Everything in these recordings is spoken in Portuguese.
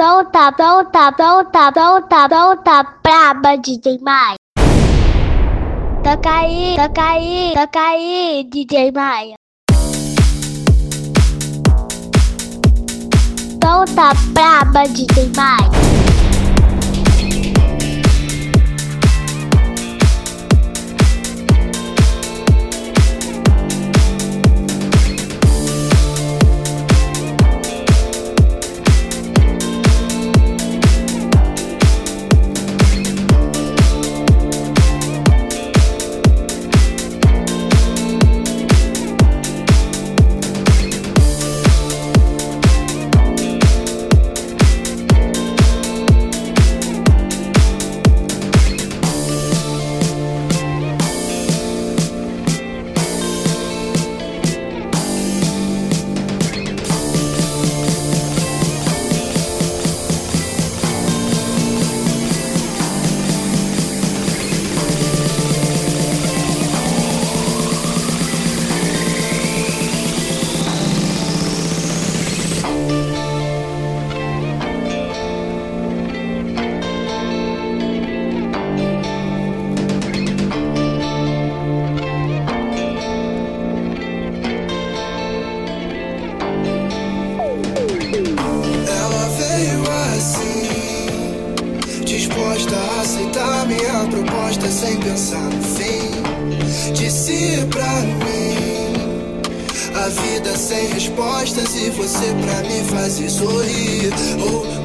Solta, solta, solta, solta, solta, braba DJ Maia. Toca aí, toca aí, toca aí, DJ Maia. Solta, braba DJ Maia. respostas e você pra me fazer sorrir.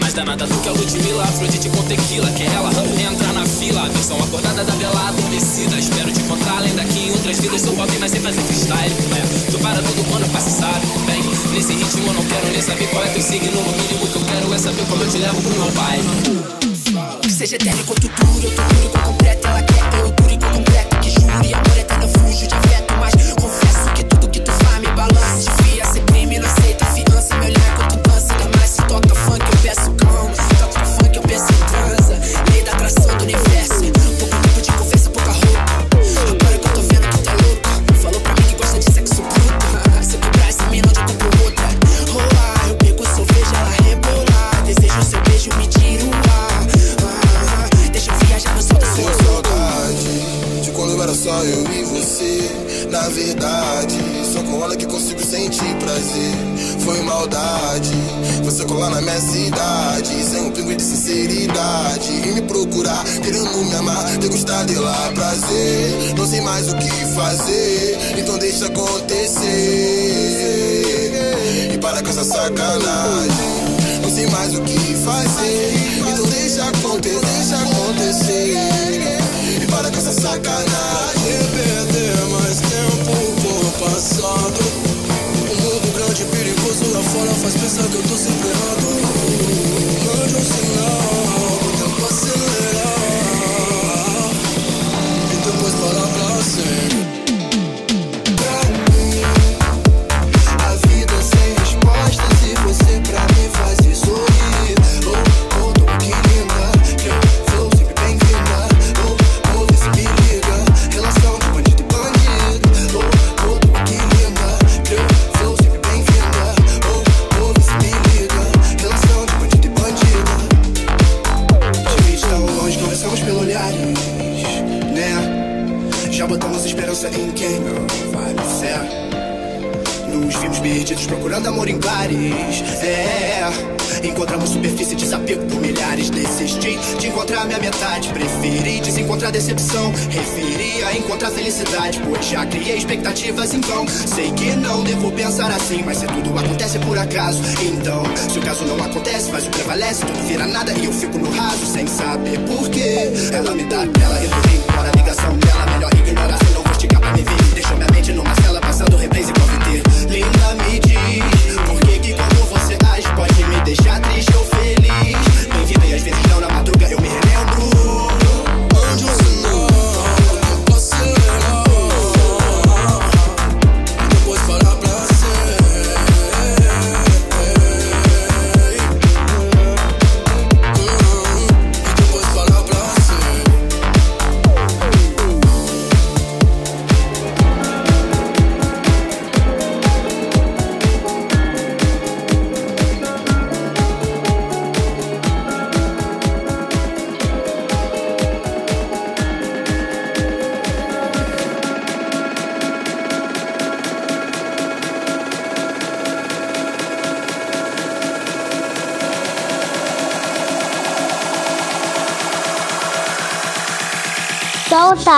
Mais danada do que a Ludmilla Afrodite com tequila, que ela entra na fila Atenção acordada da vela adormecida Espero te encontrar além daqui em outras vidas Sou pop, mas sem fazer freestyle é, Tu para quando passa, sabe? Bem, nesse ritmo eu não quero nem saber qual é teu signo No mínimo que eu quero é saber como eu te levo pro meu pai seja eterno quanto duro, eu tô duro com completo. Ela quer eu duro com completo. Que juro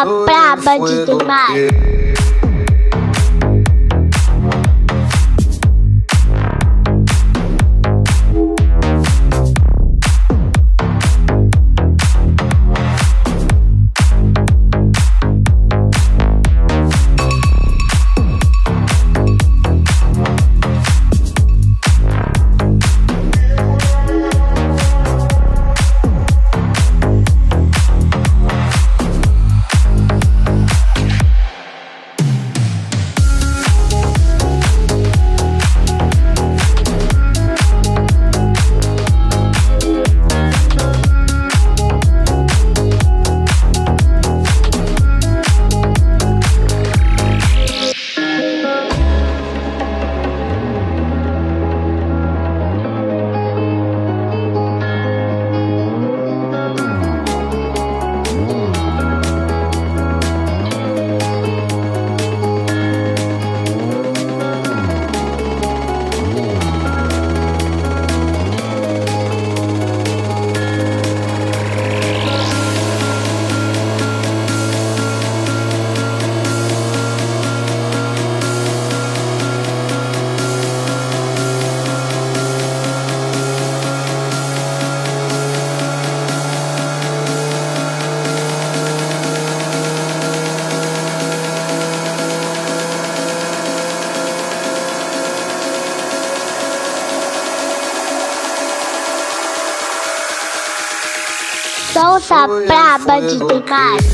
braba DJ Mike. Braba DJ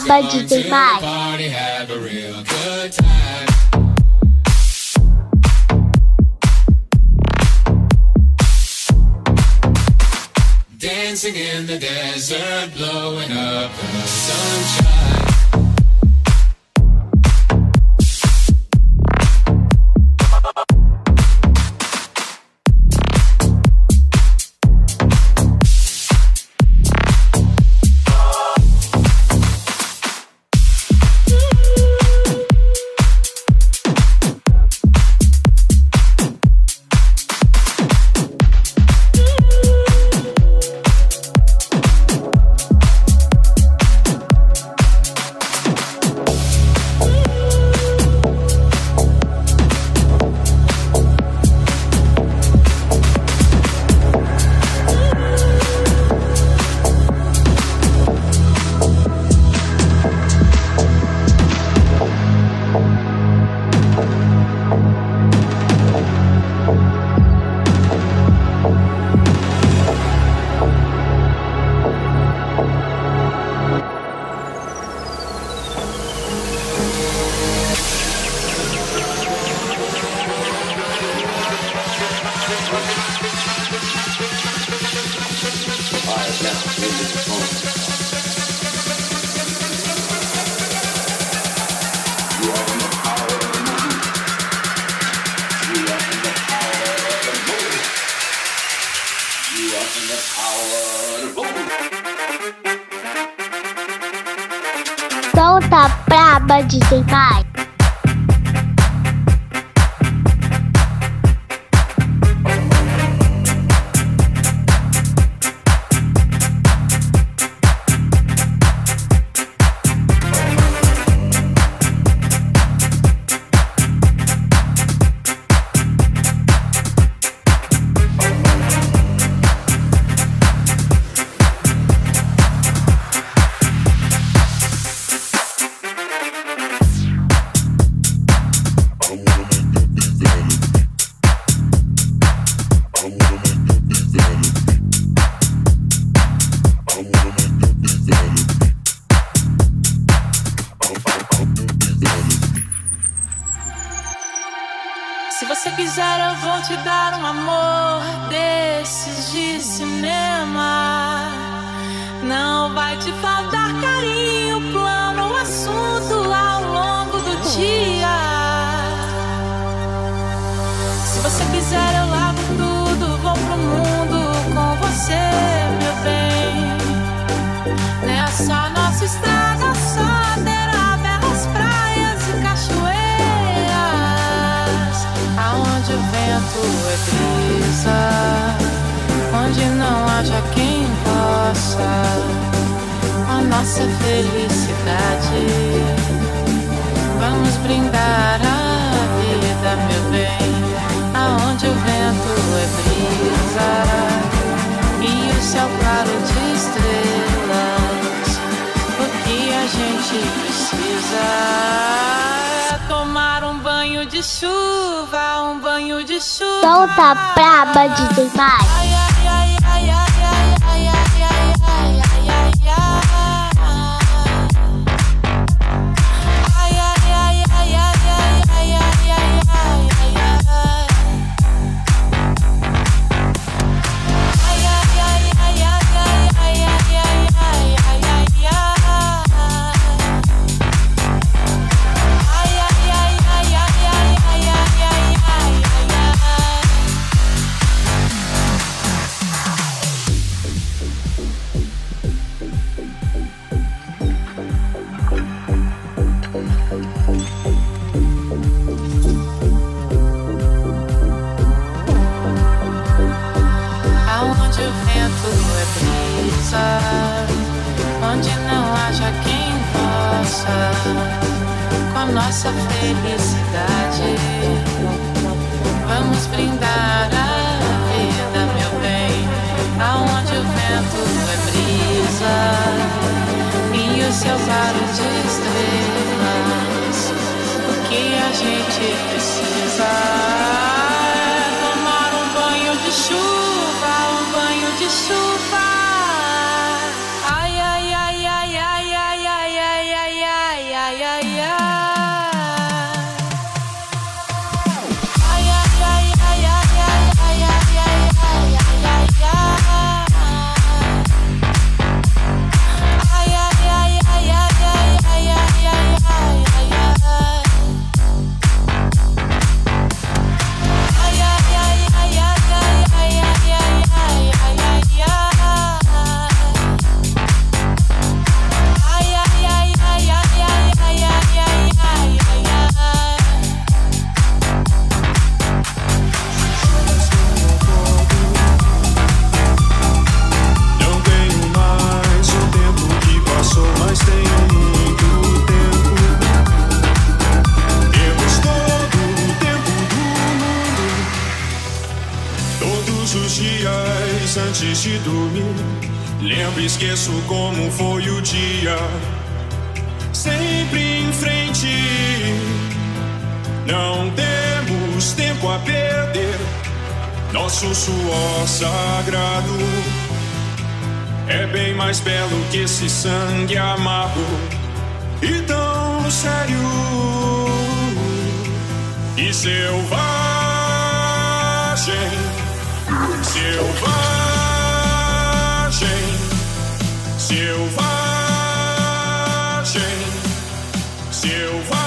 Mike. Solta braba DJ vento é brisa e o céu claro de estrelas. O que a gente precisa é tomar um banho de chuva, um banho de chuva. Solta a braba de demais. seus aros de estrelas, o que a gente precisa. Não temos tempo a perder. Nosso suor sagrado é bem mais belo que esse sangue amargo e tão sério e selvagem. Selvagem, selvagem, selvagem.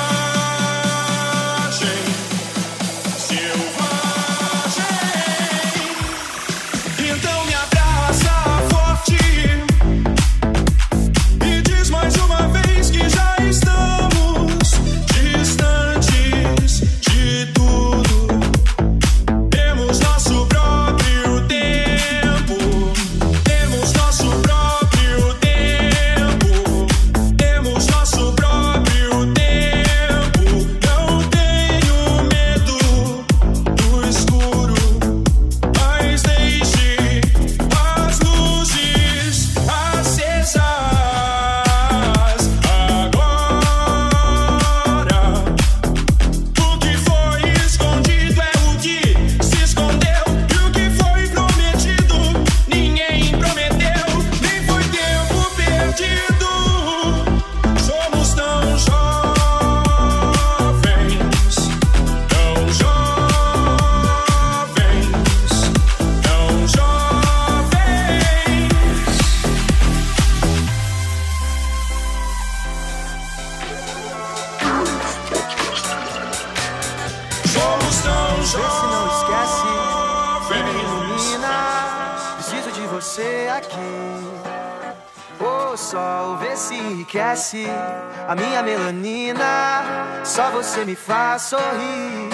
A minha melanina. Só você me faz sorrir.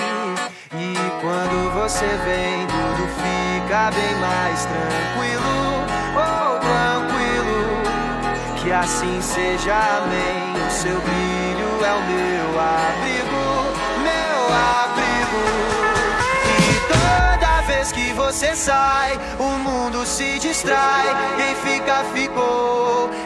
E quando você vem, tudo fica bem mais tranquilo. Oh, tranquilo. Que assim seja, amém. O seu brilho é o meu abrigo, meu abrigo vez que você sai, o mundo se distrai. Quem fica, ficou.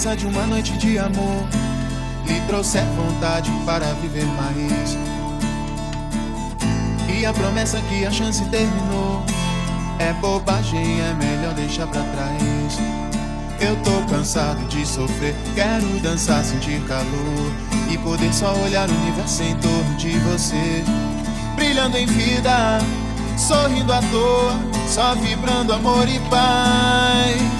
lembrança de uma noite de amor lhe trouxe vontade para viver mais. E a promessa que a chance terminou é bobagem, é melhor deixar pra trás. Eu tô cansado de sofrer, quero dançar, sentir calor e poder só olhar o universo em torno de você. Brilhando em vida, sorrindo à toa, só vibrando amor e paz.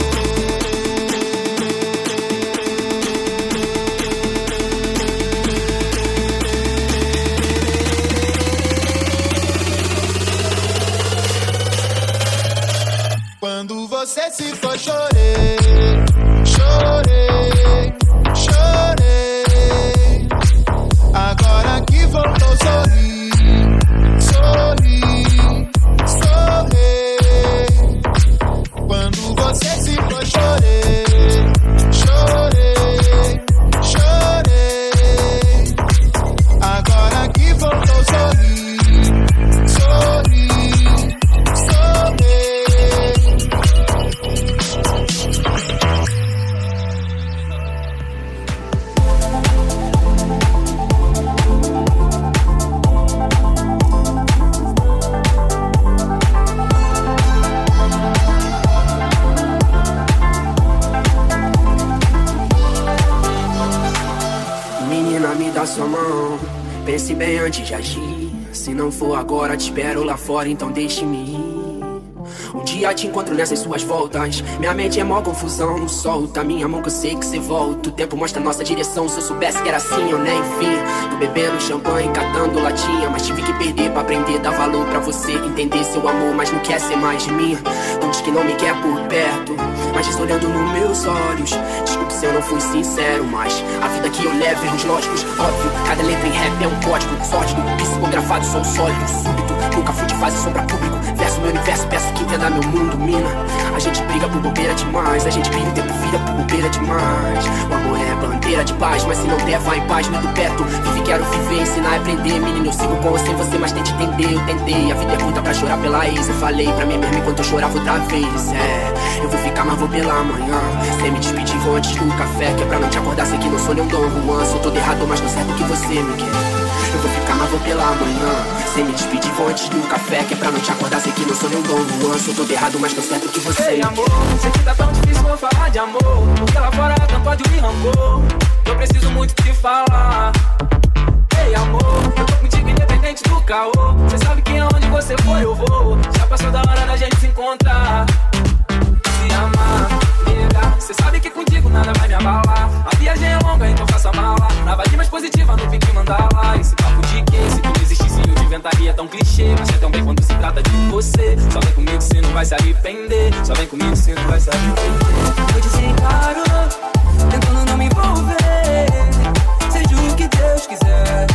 Quando você se foi, fora, então deixe-me ir. Um dia te encontro nessas suas voltas. Minha mente é mó confusão. Solta minha mão que eu sei que você volta. O tempo mostra nossa direção. Se eu soubesse que era assim, eu nem vi. Tô bebendo champanhe, catando latinha. Mas tive que perder pra aprender, dar valor pra você. Entender seu amor, mas não quer ser mais de mim. Não diz que não me quer por perto. Mas diz olhando nos meus olhos. Desculpe se eu não fui sincero, mas a vida que eu levo, erros lógicos, óbvio. Cada letra em rap é um código sórdido. Psicografado, sou sólido, súbito. Nunca fui de fase sombra público. Verso meu universo, peço que entenda meu mundo, mina. A gente briga por bobeira demais. A gente briga o tempo vira por bobeira demais. O amor é bandeira de paz, mas se não der, vai em paz, muito perto. Vive, quero viver, ensinar aprender. Menino, eu sigo com sem você, mas tente entender. Eu tentei, a vida é curta pra chorar pela ex. Eu falei pra mim mesmo enquanto eu chorava outra vez. É, eu vou ficar, mas vou pela manhã. Sem me despedir, vou antes do café. Que é pra não te acordar, sei que não sou nem um Dom Juan. Sou todo errado, mas tô certo que você me quer. Eu vou ficar, mas vou pela manhã. Sem me despedir, vou antes do café. Que é pra não te acordar, sei que não sou nem um Juan. Sou todo errado, mas tô certo que você Ei, me amor, sei que tá tão difícil vou falar de amor. Porque lá fora tanto ódio e rancor. Eu preciso muito te falar. Ei, amor, eu tô contigo independente do caô. Cê sabe que aonde você for eu vou. Já passou da hora da gente se encontrar. Se amar, nega. Cê sabe que contigo nada vai me abalar. A viagem é longa, então faça mala. Na vibe mais positiva, no pique mandala. Esse papo de quem? Se tu existisse, eu te inventaria tão clichê. Mas é tão bem quando se trata de você. Só vem comigo, cê não vai se arrepender. Só vem comigo, cê não vai se arrepender. Dizer claro, tentando não me envolver. Seja o que Deus quiser.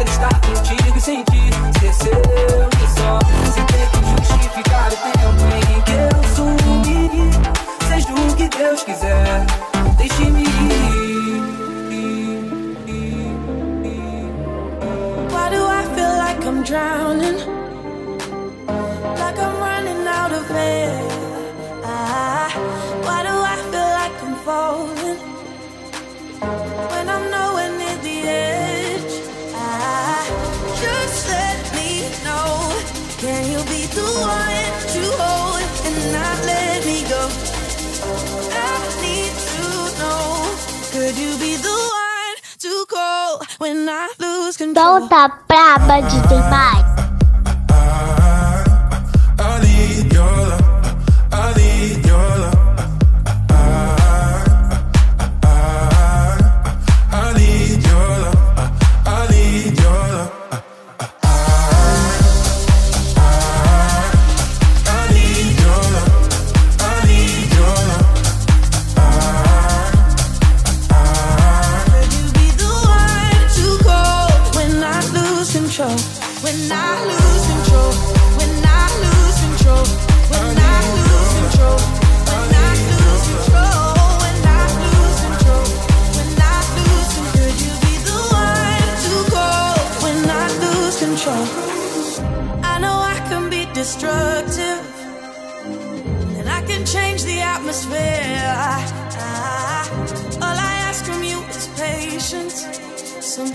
Quero estar contigo e sentir ser seu e só. Sem ter que justificar o tempo em que eu sumi. Seja o que Deus quiser. Lose control? Então tá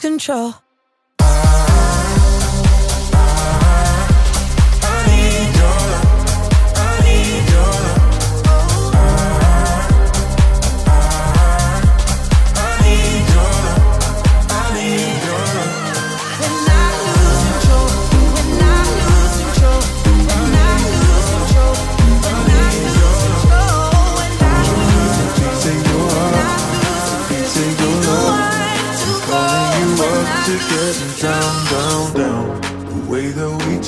control?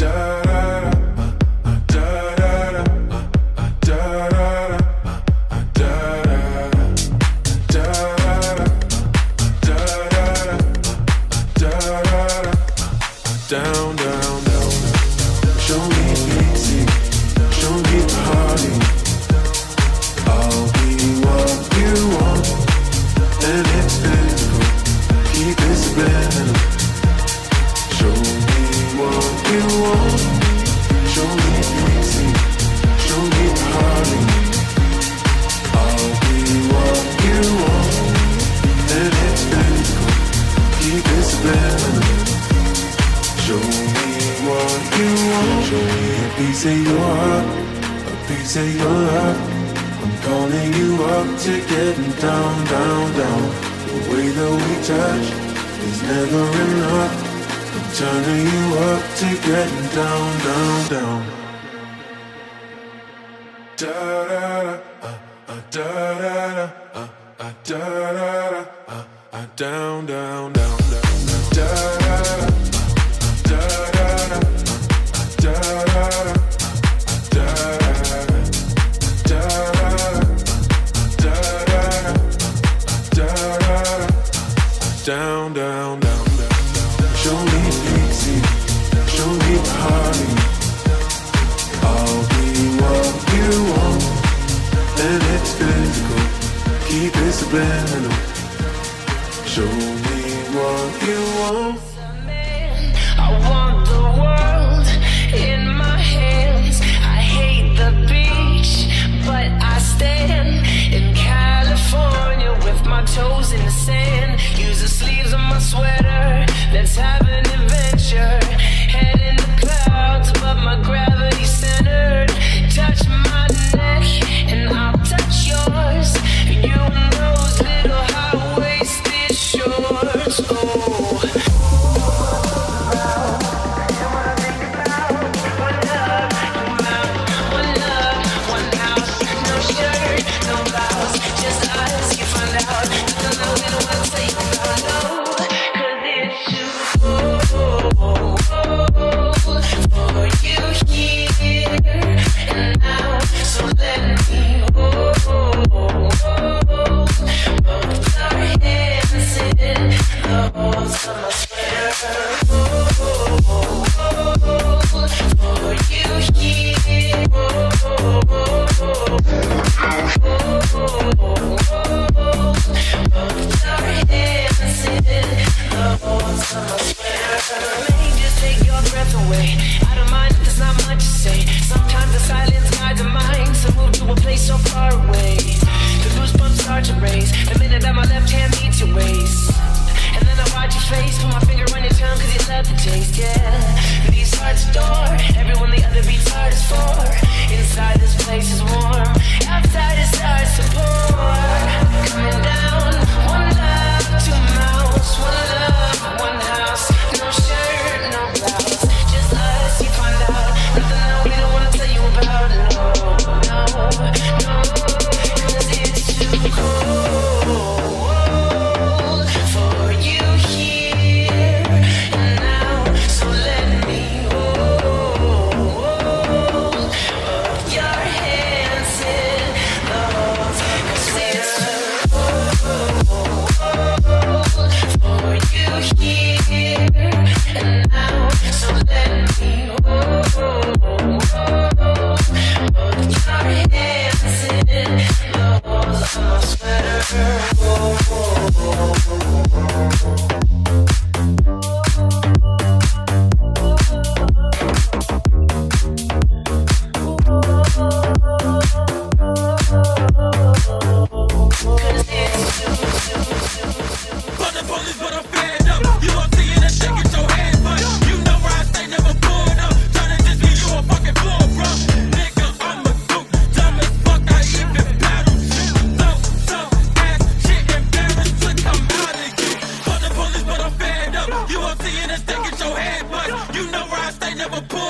da da da piece of your heart, a piece of your love. I'm calling you up to getting down, down, down. The way that we touch is never enough. I'm turning you up to getting down, down, down. Da da da, uh, uh, da da da, uh, uh, da da da, uh, uh, down, down, down, down, down. Down, down, down, down. Show me easy, show me party. I'll be what you want, and it's physical. Keep it subliminal. Show me what you want. I want the world in my hands. I hate the beach, but I stand in California toes in the sand. Use the sleeves of my sweater. Let's have an adventure. Head in the clouds, but my gravity You know where I stay, never pull.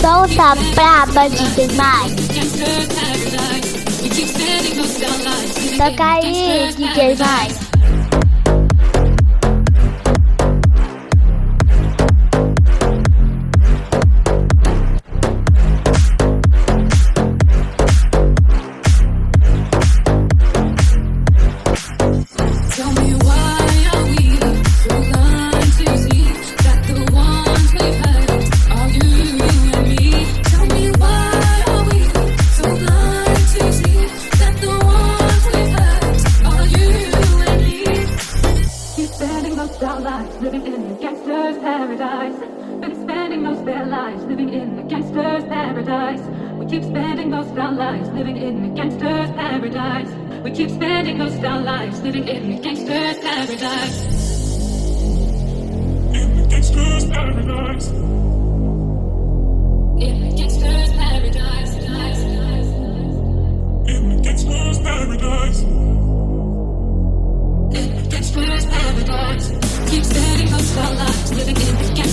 Solta braba de demais. Toca aí, DJ Mike.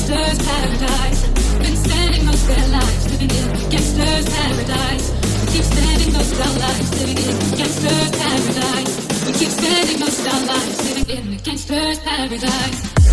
gangster's paradise. Been spending most their lives, living in gangster's paradise. We keep spending most our lives, living in gangster's paradise. We keep spending most our lives, living in gangster's paradise.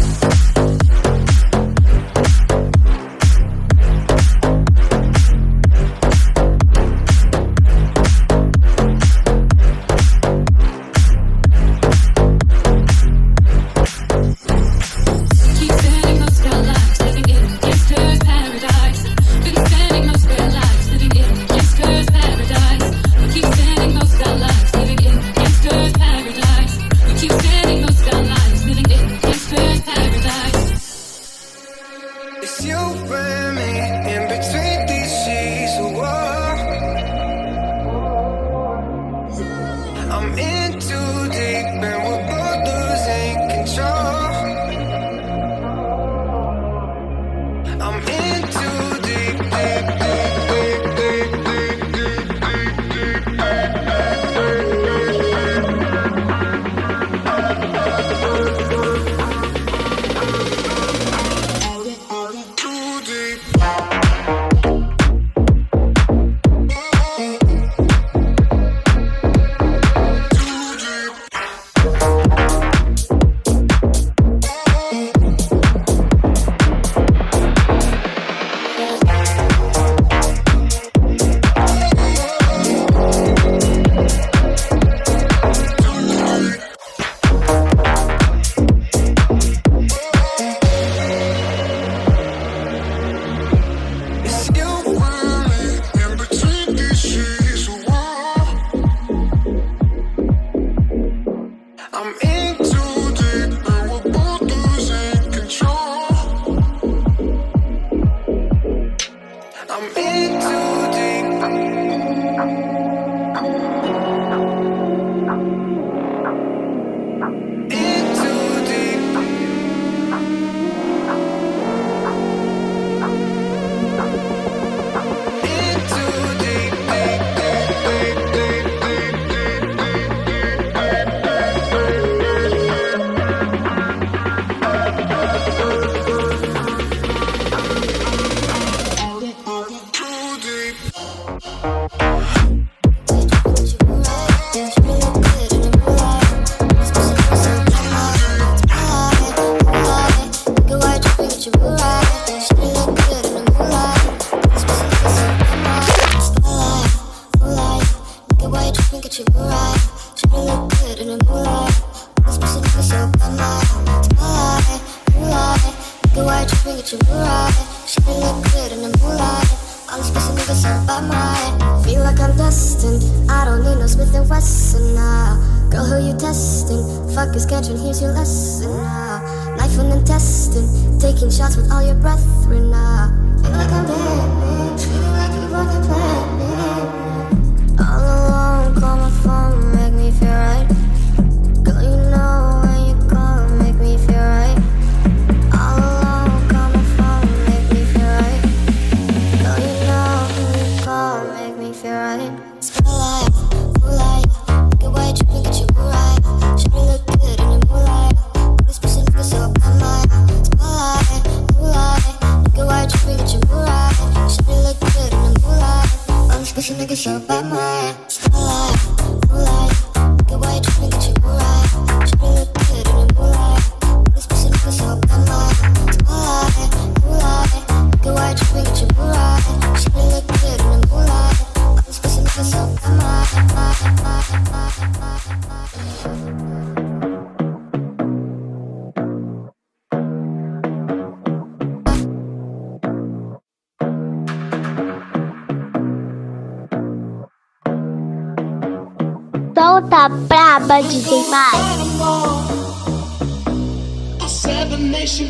samba DJ Mai.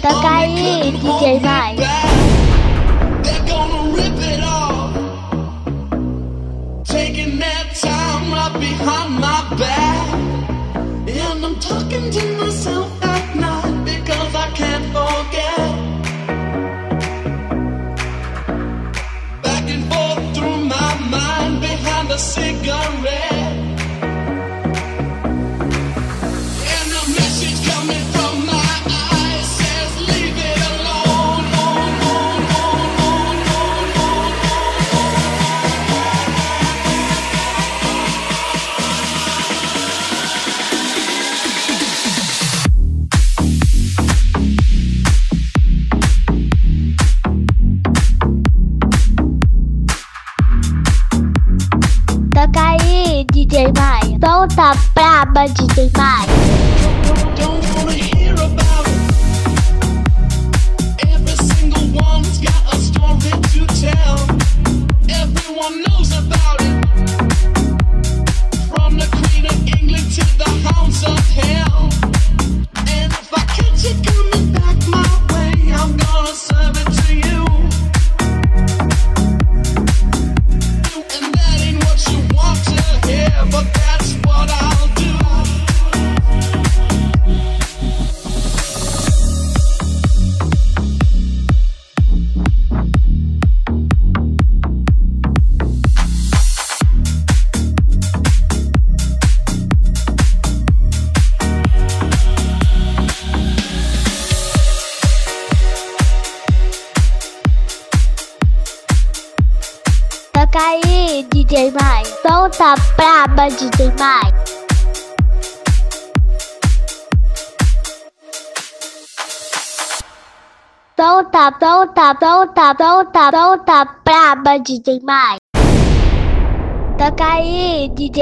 Toca aí, DJ Mai. Solta braba de demais. volta, volta, volta, braba, DJ Mai. Toca aí, DJ